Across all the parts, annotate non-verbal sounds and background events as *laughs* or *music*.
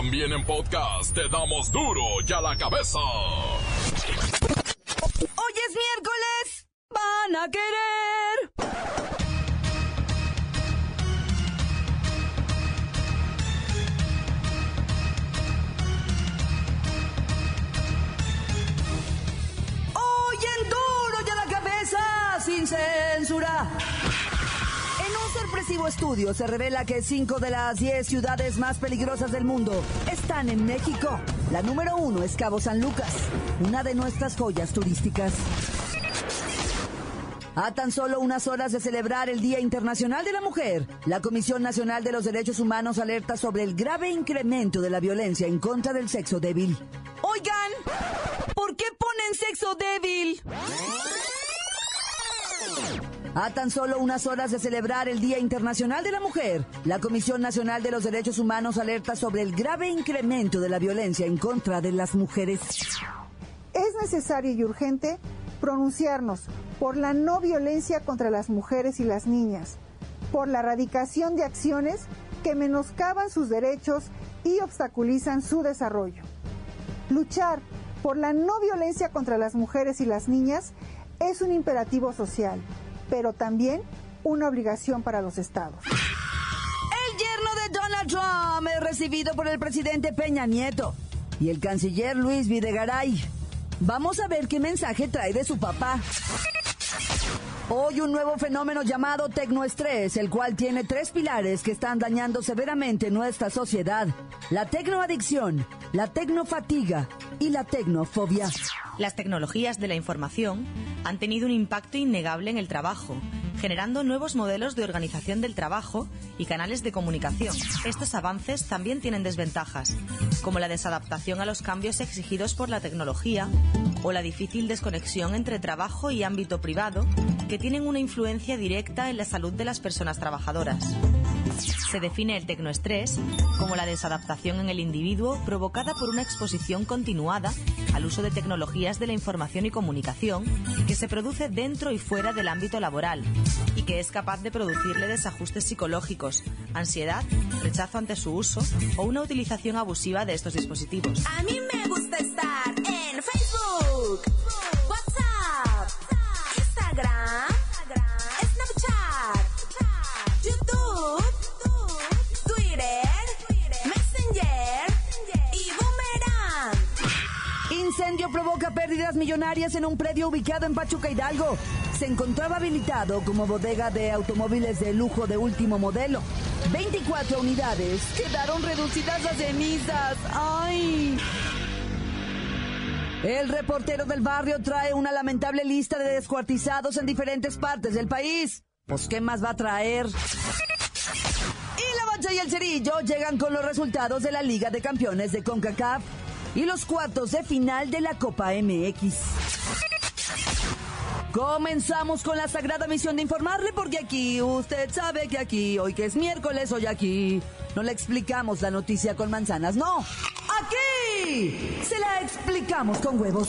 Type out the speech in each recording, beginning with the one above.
También en podcast te damos duro y a la cabeza. Hoy es miércoles. Van a querer. Sorpresivo estudio se revela que 5 de las 10 ciudades más peligrosas del mundo están en México. La número uno es Cabo San Lucas, una de nuestras joyas turísticas. A tan solo unas horas de celebrar el Día Internacional de la Mujer, la Comisión Nacional de los Derechos Humanos alerta sobre el grave incremento de la violencia en contra del sexo débil. Oigan, ¿por qué ponen sexo débil? A tan solo unas horas de celebrar el Día Internacional de la Mujer, la Comisión Nacional de los Derechos Humanos alerta sobre el grave incremento de la violencia en contra de las mujeres. Es necesario y urgente pronunciarnos por la no violencia contra las mujeres y las niñas, por la erradicación de acciones que menoscaban sus derechos y obstaculizan su desarrollo. Luchar por la no violencia contra las mujeres y las niñas es un imperativo social, pero también una obligación para los estados. El yerno de Donald Trump es recibido por el presidente Peña Nieto y el canciller Luis Videgaray. Vamos a ver qué mensaje trae de su papá. Hoy un nuevo fenómeno llamado tecnoestrés, el cual tiene tres pilares que están dañando severamente nuestra sociedad. La tecnoadicción, la tecnofatiga y la tecnofobia. Las tecnologías de la información han tenido un impacto innegable en el trabajo, generando nuevos modelos de organización del trabajo y canales de comunicación. Estos avances también tienen desventajas, como la desadaptación a los cambios exigidos por la tecnología o la difícil desconexión entre trabajo y ámbito privado, que tienen una influencia directa en la salud de las personas trabajadoras. Se define el tecnoestrés como la desadaptación en el individuo provocada por una exposición continuada al uso de tecnologías de la información y comunicación que se produce dentro y fuera del ámbito laboral y que es capaz de producirle desajustes psicológicos, ansiedad, rechazo ante su uso o una utilización abusiva de estos dispositivos. A mí me gusta estar en Facebook, millonarias en un predio ubicado en Pachuca Hidalgo. Se encontraba habilitado como bodega de automóviles de lujo de último modelo. 24 unidades quedaron reducidas a cenizas. ¡Ay! El reportero del barrio trae una lamentable lista de descuartizados en diferentes partes del país. Pues, ¿qué más va a traer? Y la Bacha y el Cerillo llegan con los resultados de la Liga de Campeones de CONCACAF y los cuartos de final de la Copa MX. Comenzamos con la sagrada misión de informarle porque aquí usted sabe que aquí, hoy que es miércoles, hoy aquí no le explicamos la noticia con manzanas, no. Aquí se la explicamos con huevos.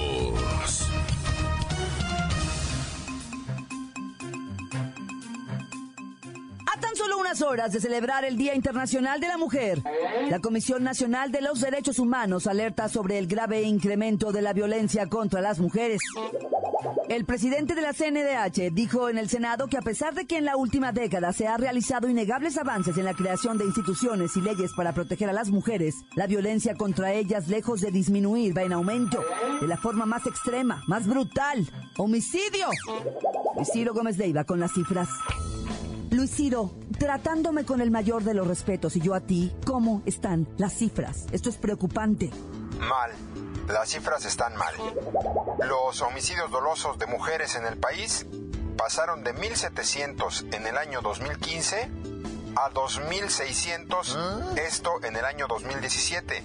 Horas de celebrar el Día Internacional de la Mujer, la Comisión Nacional de los Derechos Humanos alerta sobre el grave incremento de la violencia contra las mujeres. El presidente de la CNDH dijo en el Senado que a pesar de que en la última década se ha realizado innegables avances en la creación de instituciones y leyes para proteger a las mujeres, la violencia contra ellas, lejos de disminuir, va en aumento, de la forma más extrema, más brutal. ¡Homicidio! Luis Ciro Gómez Leiva con las cifras. Luis Ciro, tratándome con el mayor de los respetos y yo a ti, ¿cómo están las cifras? Esto es preocupante. Mal. Las cifras están mal. Los homicidios dolosos de mujeres en el país pasaron de 1.700 en el año 2015 a 2.600, esto en el año 2017.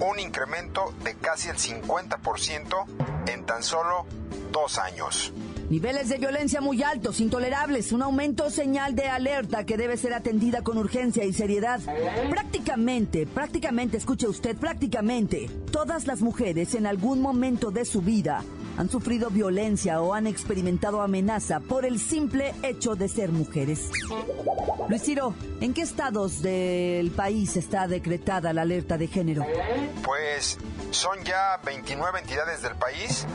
un incremento de casi el 50% en tan solo dos años. Niveles de violencia muy altos, intolerables, un aumento señal de alerta que debe ser atendida con urgencia y seriedad. Prácticamente, prácticamente, escuche usted, prácticamente, todas las mujeres en algún momento de su vida han sufrido violencia o han experimentado amenaza por el simple hecho de ser mujeres. Luis Ciro, ¿en qué estados del país está decretada la alerta de género? Pues son ya 29 entidades del país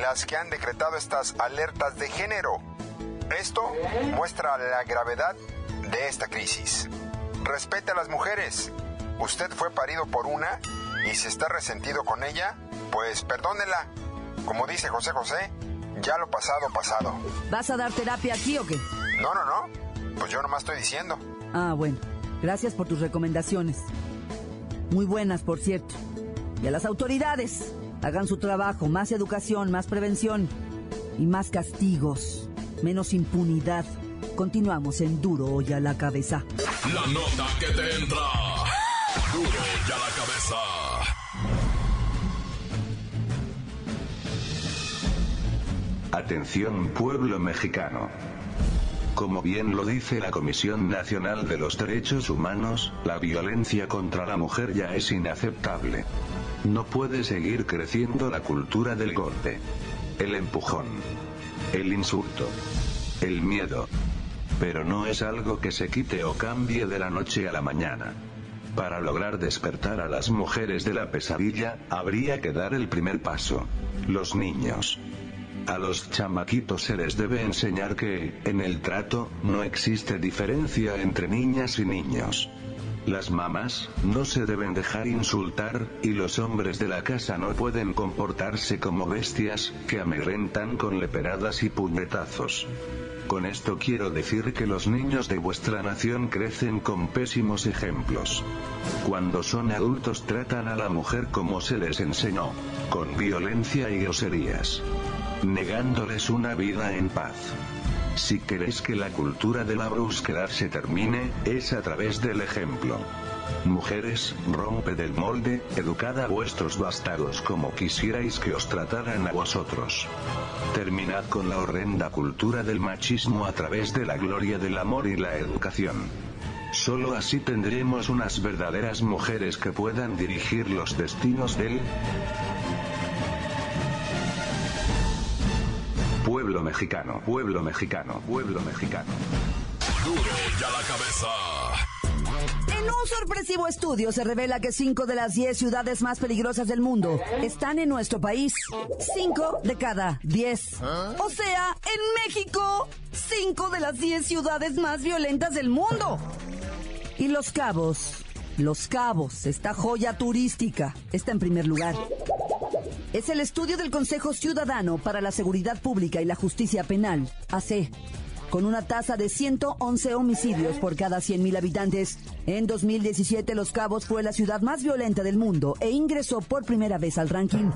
las que han decretado estas alertas de género. Esto muestra la gravedad de esta crisis. Respete a las mujeres. Usted fue parido por una y si está resentido con ella, pues perdónela. Como dice José José, ya lo pasado, pasado. ¿Vas a dar terapia aquí o qué? No, no, no. Pues yo nomás estoy diciendo. Ah, bueno. Gracias por tus recomendaciones. Muy buenas, por cierto. Y a las autoridades, hagan su trabajo. Más educación, más prevención y más castigos. Menos impunidad. Continuamos en Duro y a la cabeza. La nota que te entra. Duro y a la cabeza. Atención pueblo mexicano. Como bien lo dice la Comisión Nacional de los Derechos Humanos, la violencia contra la mujer ya es inaceptable. No puede seguir creciendo la cultura del golpe. El empujón. El insulto. El miedo. Pero no es algo que se quite o cambie de la noche a la mañana. Para lograr despertar a las mujeres de la pesadilla, habría que dar el primer paso. Los niños. A los chamaquitos se les debe enseñar que, en el trato, no existe diferencia entre niñas y niños. Las mamás, no se deben dejar insultar, y los hombres de la casa no pueden comportarse como bestias, que amedrentan con leperadas y puñetazos. Con esto quiero decir que los niños de vuestra nación crecen con pésimos ejemplos. Cuando son adultos tratan a la mujer como se les enseñó, con violencia y groserías, negándoles una vida en paz. Si queréis que la cultura de la brusquedad se termine, es a través del ejemplo. Mujeres, rompe del molde, educad a vuestros bastardos como quisierais que os trataran a vosotros. Terminad con la horrenda cultura del machismo a través de la gloria del amor y la educación. Solo así tendremos unas verdaderas mujeres que puedan dirigir los destinos del pueblo mexicano, pueblo mexicano, pueblo mexicano. Duro y a la cabeza. En un sorpresivo estudio se revela que 5 de las 10 ciudades más peligrosas del mundo están en nuestro país. 5 de cada 10. O sea, en México, 5 de las 10 ciudades más violentas del mundo. Y Los Cabos, Los Cabos, esta joya turística, está en primer lugar. Es el estudio del Consejo Ciudadano para la Seguridad Pública y la Justicia Penal, AC, con una tasa de 111 homicidios por cada 100.000 habitantes. En 2017, Los Cabos fue la ciudad más violenta del mundo e ingresó por primera vez al ranking.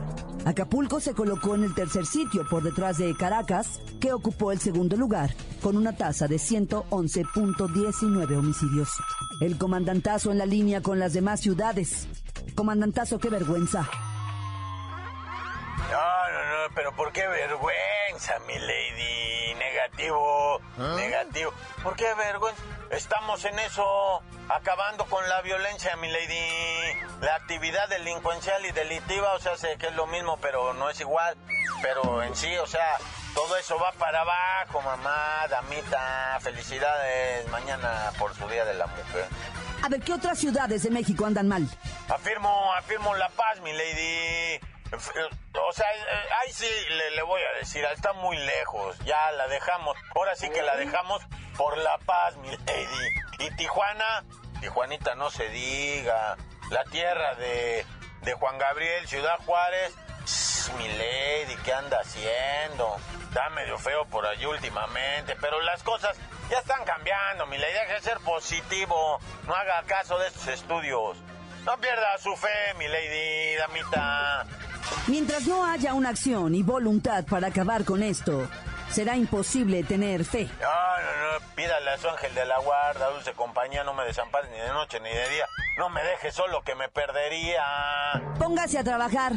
Acapulco se colocó en el tercer sitio por detrás de Caracas, que ocupó el segundo lugar, con una tasa de 111.19 homicidios. El comandantazo en la línea con las demás ciudades. Comandantazo, qué vergüenza. No, pero ¿por qué vergüenza, mi lady? Negativo, negativo. ¿Por qué vergüenza? Estamos en eso, acabando con la violencia, mi lady. La actividad delincuencial y delictiva, o sea, sé que es lo mismo, pero no es igual. Pero en sí, o sea, todo eso va para abajo, mamá, damita. Felicidades mañana por su Día de la Mujer. A ver, ¿qué otras ciudades de México andan mal? Afirmo, afirmo la paz, mi lady. *laughs* O sea, eh, ahí sí le, le voy a decir, está muy lejos, ya la dejamos. Ahora sí que la dejamos por la paz, mi lady. Y Tijuana, Tijuanita no se diga. La tierra de, de Juan Gabriel, Ciudad Juárez. Mi lady, ¿qué anda haciendo? Está medio feo por allí últimamente, pero las cosas ya están cambiando, mi lady. Deje de ser positivo. No haga caso de estos estudios. No pierda su fe, mi lady, damita. Mientras no haya una acción y voluntad para acabar con esto, será imposible tener fe. No, no, no, pídale a su ángel de la guarda, dulce compañía, no me desampare ni de noche ni de día. no me deje solo que me perdería. Póngase a trabajar.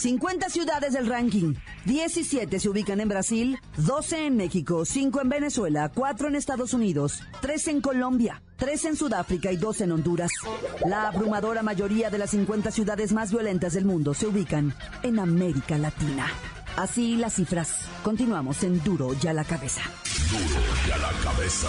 50 ciudades del ranking. 17 se ubican en Brasil, 12 en México, 5 en Venezuela, 4 en Estados Unidos, 3 en Colombia, 3 en Sudáfrica y 2 en Honduras. La abrumadora mayoría de las 50 ciudades más violentas del mundo se ubican en América Latina. Así las cifras. Continuamos en Duro y a la cabeza. Duro y a la cabeza.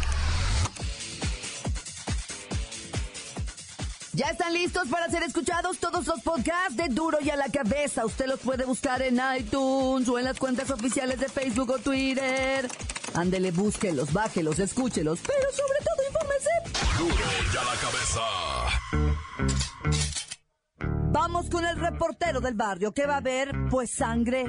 Ya están listos para ser escuchados todos los podcasts de Duro y a la cabeza. Usted los puede buscar en iTunes o en las cuentas oficiales de Facebook o Twitter. Ándele, búsquelos, bájelos, escúchelos, pero sobre todo infórmese. Duro y a la cabeza. Vamos con el reportero del barrio que va a ver, pues, sangre.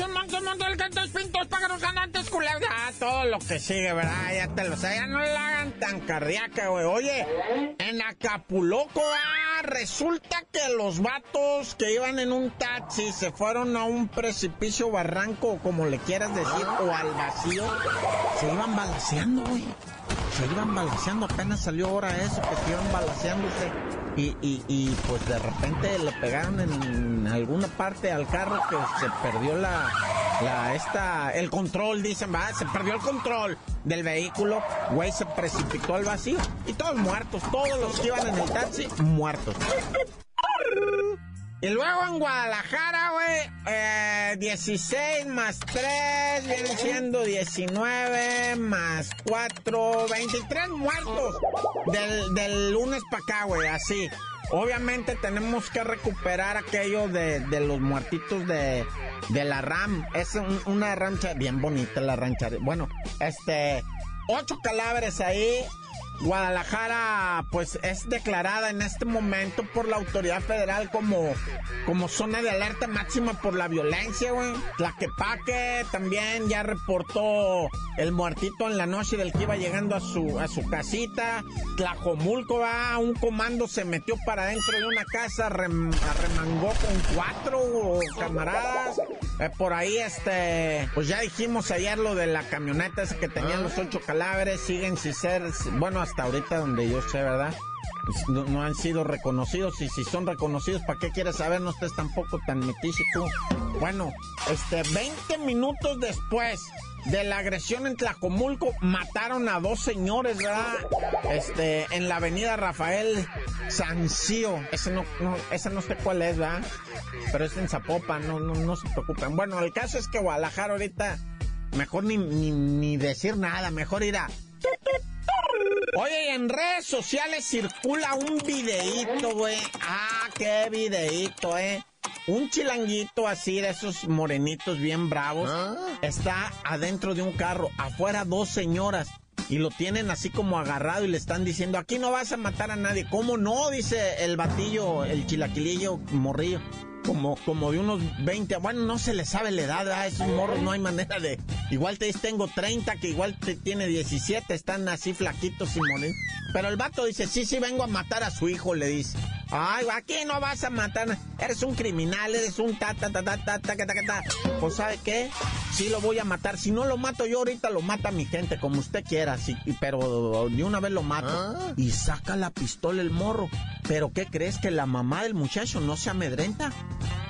El cantos, pintos, pájaros, andantes, culebras, ah, todo lo que sigue, ¿verdad? Ya te lo sé, ya no la hagan tan cardíaca, güey. Oye, en Acapulco, ah, resulta que los vatos que iban en un taxi se fueron a un precipicio, barranco, como le quieras decir, o al vacío, se iban balaseando, güey. Se iban balaseando, apenas salió hora eso, que se iban balaseándose. Y, y, y pues de repente le pegaron en alguna parte al carro que se perdió la, la esta, el control, dicen, va, se perdió el control del vehículo, güey, se precipitó al vacío y todos muertos, todos los que iban en el taxi, muertos. Y luego en Guadalajara, güey, eh, 16 más 3 viene siendo 19 más 4, 23 muertos del, del lunes para acá, güey, así. Obviamente tenemos que recuperar aquello de, de los muertitos de, de la RAM. Es un- una rancha bien bonita la rancha. Bueno, este, ocho cadáveres ahí. Guadalajara, pues, es declarada en este momento por la autoridad federal como, como zona de alerta máxima por la violencia, güey. Tlaquepaque también ya reportó el muertito en la noche del que iba llegando a su, a su casita. Tlajomulco, va, un comando se metió para dentro de una casa, rem- arremangó con cuatro camaradas. Eh, por ahí, este, pues ya dijimos ayer lo de la camioneta esa que tenían los ocho cadáveres, siguen sin ser, bueno, hasta ahorita donde yo sé, ¿verdad? Pues, No, han sido reconocidos y si son reconocidos, ¿para qué quieres saber? No estés tampoco tan metiche. Bueno, este, 20 minutos después de la agresión en Tlacomulco, mataron a dos señores, ¿verdad? Este, en la avenida Rafael Sancio. Ese no, no, ese no sé cuál es, ¿verdad? Pero es en Zapopan, no, no, no se preocupen. Bueno, el caso es que Guadalajara ahorita, mejor ni, ni, ni decir nada, mejor ir a... Oye, y en redes sociales circula un videíto, güey. Ah, qué videíto, eh. Un chilanguito así de esos morenitos bien bravos está adentro de un carro, afuera dos señoras y lo tienen así como agarrado y le están diciendo, aquí no vas a matar a nadie. ¿Cómo no? Dice el batillo, el chilaquilillo morrillo. Como, como de unos 20, bueno, no se le sabe la edad a esos morros, no hay manera de... Igual te dice, tengo 30, que igual te tiene 17, están así flaquitos y morenitos. Pero el vato dice, sí, sí, vengo a matar a su hijo, le dice. Ay, aquí no vas a matar, eres un criminal, eres un ta, ta, ta, ta, ta, ta, ta, ta, ta. Pues, ¿sabe qué? Sí lo voy a matar. Si no lo mato yo ahorita, lo mata mi gente, como usted quiera, sí, pero de una vez lo mato. Y saca la pistola el morro. Pero, ¿qué crees? Que la mamá del muchacho no se amedrenta.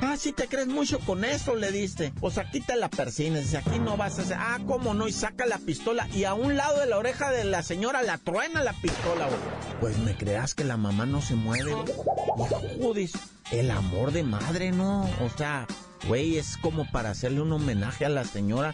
Ah, si te crees mucho con eso, le diste. Pues aquí te la persines, aquí no vas a hacer. Ah, cómo no, y saca la pistola. Y a un lado de la oreja de la señora la truena la pistola, güey. Pues me creas que la mamá no se mueve, de- El amor de madre, ¿no? O sea, güey, es como para hacerle un homenaje a la señora.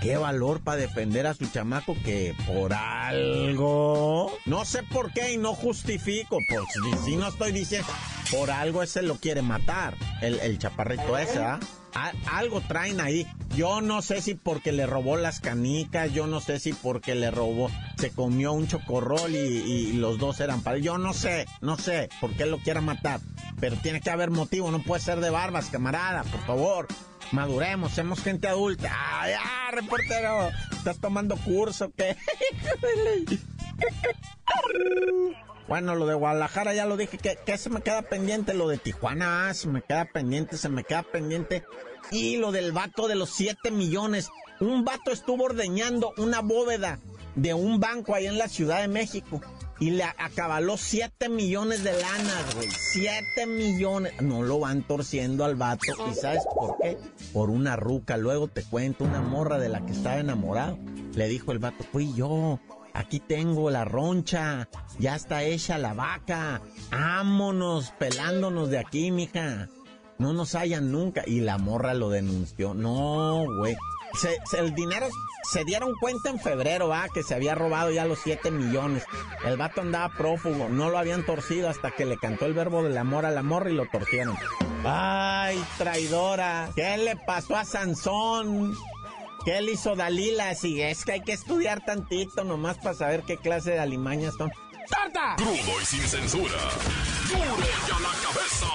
Qué valor para defender a su chamaco que por algo. No sé por qué y no justifico. Pues si, no estoy diciendo. Por algo ese lo quiere matar. El, chaparrito ese, ¿ah? A- algo traen ahí. Yo no sé si porque le robó las canicas, yo no sé si porque le robó, se comió un chocorrol y, los dos eran para Yo no sé, no sé por qué lo quiera matar. Pero tiene que haber motivo, no puede ser de barbas, camarada, por favor. maduremos, somos gente adulta. ¡Ah, ya, reportero! ¿Estás tomando curso qué? *laughs* Bueno, lo de Guadalajara ya lo dije, que, que se me queda pendiente, lo de Tijuana, ah, se me queda pendiente, se me queda pendiente. Y lo del vato de los 7 millones. Un vato estuvo ordeñando una bóveda de un banco ahí en la Ciudad de México. Y le acabaló 7 millones de lanas, güey. 7 millones. No lo van torciendo al vato. ¿Y sabes por qué? Por una ruca. Luego te cuento, una morra de la que estaba enamorado. Le dijo el vato, fui yo. Aquí tengo la roncha. Ya está hecha la vaca. Vámonos pelándonos de aquí, mija. No nos hallan nunca. Y la morra lo denunció. No, güey. El dinero se dieron cuenta en febrero, ¿va? Que se había robado ya los 7 millones. El vato andaba prófugo, no lo habían torcido hasta que le cantó el verbo del amor a la morra y lo torcieron. ¡Ay, traidora! ¿Qué le pasó a Sansón? ¿Qué le hizo Dalila? Si es que hay que estudiar tantito nomás para saber qué clase de alimañas son. ¡Torta! Crudo y sin censura. Duro y a la cabeza.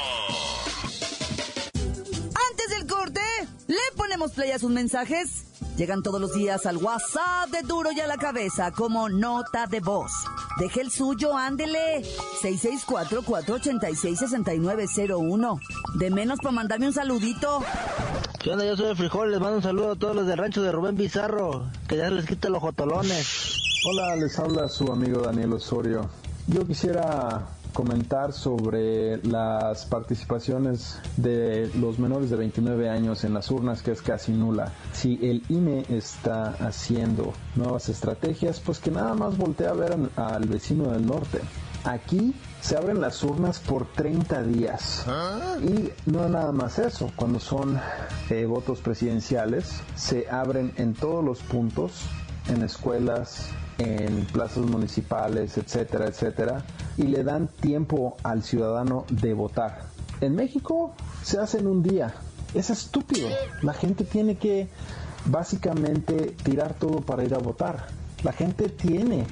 Antes del corte, le ponemos play a sus mensajes. Llegan todos los días al WhatsApp de Duro y a la cabeza como nota de voz. Deje el suyo, ándele. 664-486-6901. De menos para mandarme un saludito. ¿Qué onda? Yo soy el frijol, les mando un saludo a todos los del rancho de Rubén Pizarro, que ya les quita los jotolones. Hola, les habla su amigo Daniel Osorio. Yo quisiera comentar sobre las participaciones de los menores de 29 años en las urnas, que es casi nula. Si el INE está haciendo nuevas estrategias, pues que nada más voltea a ver al vecino del norte. Aquí se abren las urnas por 30 días. Y no nada más eso, cuando son eh, votos presidenciales, se abren en todos los puntos, en escuelas, en plazas municipales, etcétera, etcétera, y le dan tiempo al ciudadano de votar. En México se hace en un día. Es estúpido. La gente tiene que básicamente tirar todo para ir a votar. La gente tiene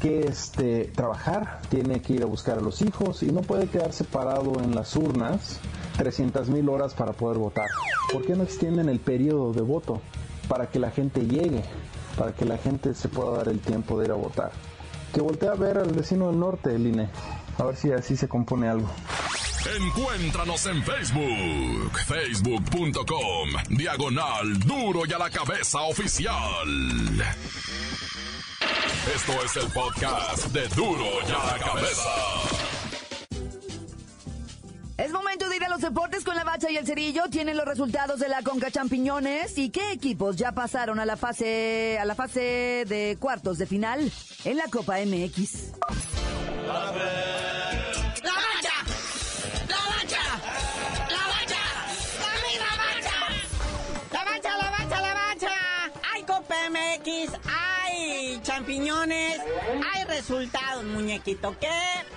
que este, trabajar, tiene que ir a buscar a los hijos y no puede quedarse parado en las urnas 300 mil horas para poder votar. ¿Por qué no extienden el periodo de voto para que la gente llegue, para que la gente se pueda dar el tiempo de ir a votar? Que voltee a ver al vecino del norte, el INE, a ver si así se compone algo. Encuéntranos en Facebook, facebook.com, diagonal duro y a la cabeza oficial. Esto es el podcast de duro y a la cabeza. Es momento de ir a los deportes con la bacha y el cerillo. Tienen los resultados de la Conca Champiñones y qué equipos ya pasaron a la fase a la fase de cuartos de final en la Copa MX. ¡La mancha! ¡La mancha! ¡La mancha! ¡La misma mancha! ¡La mancha, la mancha, la mancha! ¡Hay Copa MX! ¡Hay champiñones! ¡Hay resultados, muñequito! ¿Qué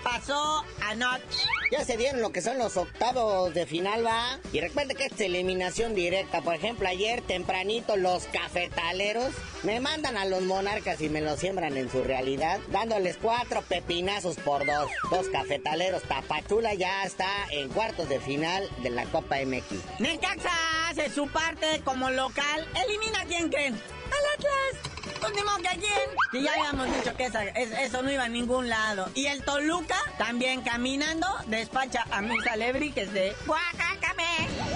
pasó anoche? Ya se dieron lo que son los octavos de final, va. Y recuerde que esta es eliminación directa. Por ejemplo, ayer tempranito los cafetaleros me mandan a los monarcas y me los siembran en su realidad, dándoles cuatro pepinazos por dos. Dos cafetaleros. Tapachula ya está en cuartos de final de la Copa MX. Necaxa hace su parte como local. ¿Elimina a quién creen? ¡Al Atlas! Ni modo que quién. Y ya habíamos dicho que es- eso no iba a ningún lado. Y el Toluca, también caminando, despacha a mis alebrijes de Oaxaca,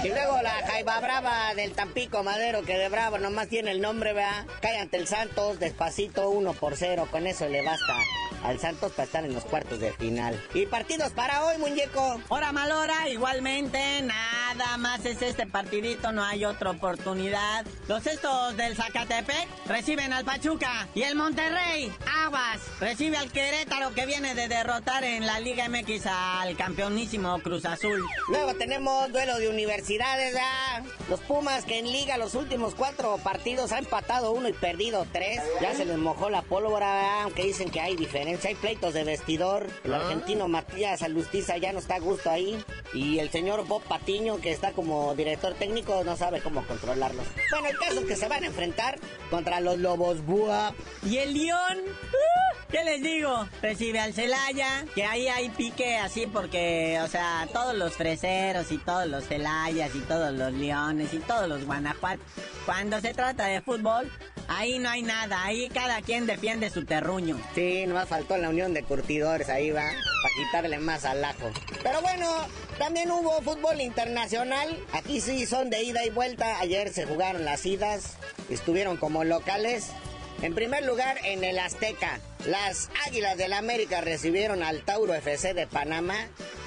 Y luego la Jaiba Brava del Tampico Madero, que de Bravo nomás tiene el nombre, vea. Cae ante el Santos, despacito, uno por cero. Con eso le basta al Santos para estar en los cuartos de final. Y partidos para hoy, muñeco. Hora malora, igualmente, nada más es este partidito, no hay otra oportunidad. Los estos del Zacatepec reciben al Pachuca y el Monterrey, aguas, recibe al Querétaro que viene de derrotar en la Liga MX al campeonísimo Cruz Azul. Luego tenemos duelo de ¿verdad? Los Pumas que en liga los últimos cuatro partidos han empatado uno y perdido tres. Ya se les mojó la pólvora, ¿verdad? aunque dicen que hay diferencia. Hay pleitos de vestidor. El argentino Matías Alustiza ya no está a gusto ahí. Y el señor Bob Patiño, que está como director técnico, no sabe cómo controlarlos. Bueno, el caso es que se van a enfrentar contra los Lobos Buap. Y el León, ¡uh! ¿Qué les digo? Recibe al Celaya, que ahí hay pique así porque, o sea, todos los freseros y todos los Celayas y todos los Leones y todos los Guanajuato, cuando se trata de fútbol, ahí no hay nada, ahí cada quien defiende su terruño. Sí, nomás faltó la unión de curtidores ahí va, para quitarle más al ajo. Pero bueno, también hubo fútbol internacional. Aquí sí son de ida y vuelta. Ayer se jugaron las idas, estuvieron como locales. En primer lugar, en el Azteca. Las Águilas del América recibieron al Tauro FC de Panamá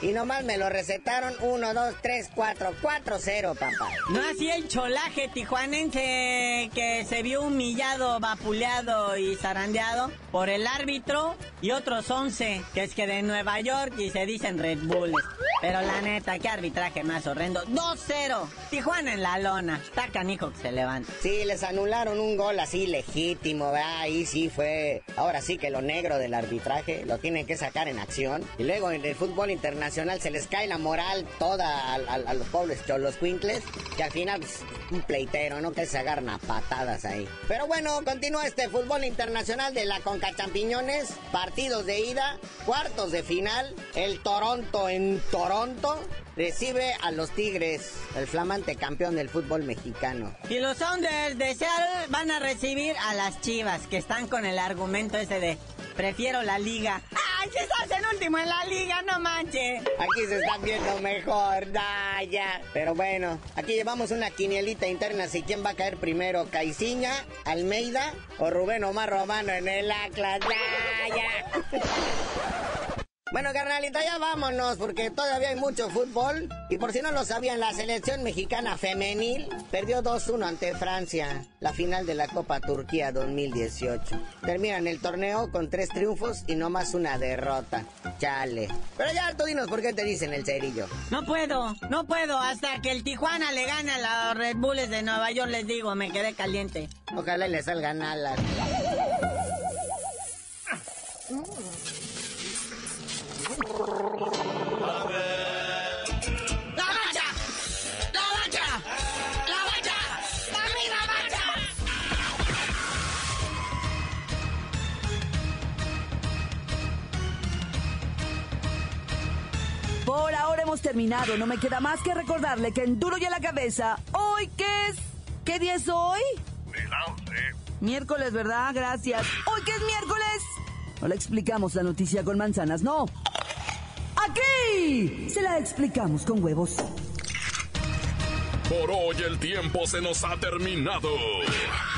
y nomás me lo recetaron 1, 2, 3, 4, 4, 0, papá. No así el cholaje tijuanense que se vio humillado, vapuleado y zarandeado por el árbitro y otros 11 que es que de Nueva York y se dicen Red Bulls. Pero la neta, qué arbitraje más horrendo. 2-0. Tijuana en la lona. Está canijo que se levanta. Sí, les anularon un gol así legítimo, ¿verdad? Ahí sí fue. Ahora sí que lo negro del arbitraje lo tienen que sacar en acción. Y luego en el fútbol internacional se les cae la moral toda a, a- a los pobres cholos cuincles. Que al final, pues, un pleitero, ¿no? Que se agarran a patadas ahí. Pero bueno, continúa este fútbol internacional de la Conca Champiñones. Partidos de ida, cuartos de final. El Toronto en Toronto recibe a los Tigres, el flamante campeón del fútbol mexicano. Y los Sounders de Seattle van a recibir a las Chivas, que están con el argumento ese de prefiero la liga. ¡Ay, si estás en último en la liga, no manches! Aquí se están viendo mejor, da, ya. Pero bueno, aquí llevamos una quinielita interna. Si quién va a caer primero, Caiciña, Almeida o Rubén Omar Romano en el Atlas. Ya, ya. Bueno, carnalita, ya vámonos, porque todavía hay mucho fútbol. Y por si no lo sabían, la selección mexicana femenil perdió 2-1 ante Francia, la final de la Copa Turquía 2018. Terminan el torneo con tres triunfos y no más una derrota. Chale. Pero ya tú dinos por qué te dicen el cerillo. No puedo, no puedo. Hasta que el Tijuana le gane a los Red Bulls de Nueva York, les digo, me quedé caliente. Ojalá y le salgan alas. Hemos terminado. No me queda más que recordarle que en Duro y a la Cabeza, hoy qué es. ¿Qué día es hoy? Miércoles, ¿verdad? Gracias. ¿Hoy qué es miércoles? No le explicamos la noticia con manzanas, no. Aquí se la explicamos con huevos. Por hoy el tiempo se nos ha terminado.